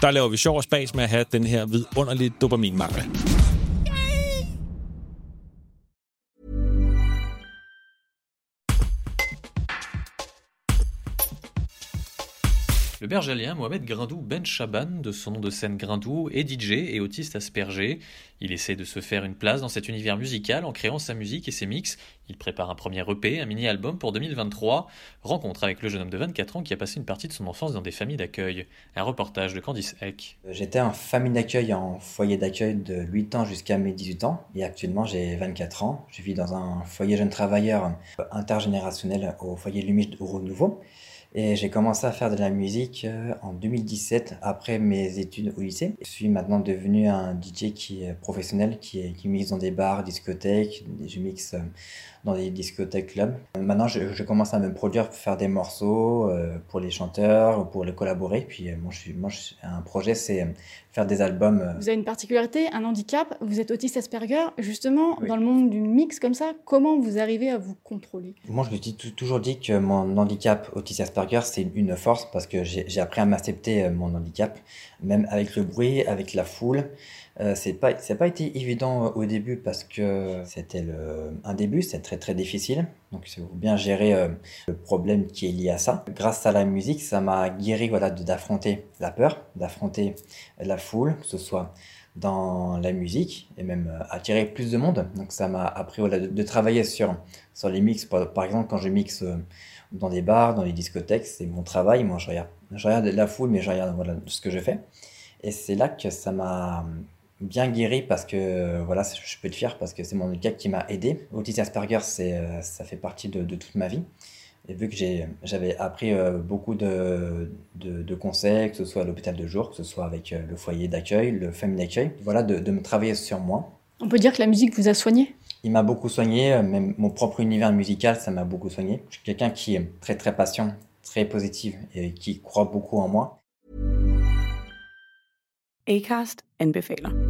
Der laver vi sjov og spas med at have den her vidunderlige dopaminmangel. Le bergalien Mohamed Grindou Ben Chaban, de son nom de scène Grindou, est DJ et autiste aspergé. Il essaie de se faire une place dans cet univers musical en créant sa musique et ses mix. Il prépare un premier EP, un mini-album pour 2023. Rencontre avec le jeune homme de 24 ans qui a passé une partie de son enfance dans des familles d'accueil. Un reportage de Candice Eck. J'étais en famille d'accueil, en foyer d'accueil de 8 ans jusqu'à mes 18 ans. Et actuellement, j'ai 24 ans. Je vis dans un foyer jeune travailleur intergénérationnel au foyer Lumige de Nouveau. Et j'ai commencé à faire de la musique euh, en 2017 après mes études au lycée. Je suis maintenant devenu un DJ qui est professionnel, qui, est, qui mixe dans des bars, discothèques, je mixe euh, dans des discothèques clubs. Maintenant, je, je, commence à me produire pour faire des morceaux euh, pour les chanteurs ou pour les collaborer. Puis moi, je suis, moi je, un projet, c'est faire des albums. Vous avez une particularité, un handicap, vous êtes autiste Asperger. Justement, oui. dans le monde du mix comme ça, comment vous arrivez à vous contrôler? Moi, je me dis toujours dit que mon handicap autiste Asperger, c'est une force parce que j'ai appris à m'accepter mon handicap, même avec le bruit, avec la foule. Euh, ça n'a pas été évident au début parce que c'était un début c'est très très difficile donc faut bien gérer euh, le problème qui est lié à ça. Grâce à la musique ça m'a guéri voilà d'affronter la peur d'affronter la foule que ce soit dans la musique et même euh, attirer plus de monde. Donc ça m'a appris voilà, de, travailler sur sur les mix. Par, par exemple quand je mixe euh, dans des bars dans les discothèques c'est mon travail. Moi je regarde je regarde la foule mais je regarde voilà ce que je fais. Et c'est là que ça m'a bien guéri parce que voilà, je peux être fier parce que c'est mon handicap qui m'a aidé. Autisme Asperger, c'est ça fait partie de, de, toute ma vie. Et vu que j'avais appris euh, beaucoup de, de, de, conseils, que ce soit à l'hôpital de jour, que ce soit avec euh, le foyer d'accueil, le famille d'accueil, voilà, de, de me travailler sur moi. On peut dire que la musique vous a soigné? Il m'a beaucoup soigné, euh, même mon propre univers musical, ça m'a beaucoup soigné. Je suis quelqu'un qui est très très patient, très positif et qui croit beaucoup en moi. Acast anbefaler.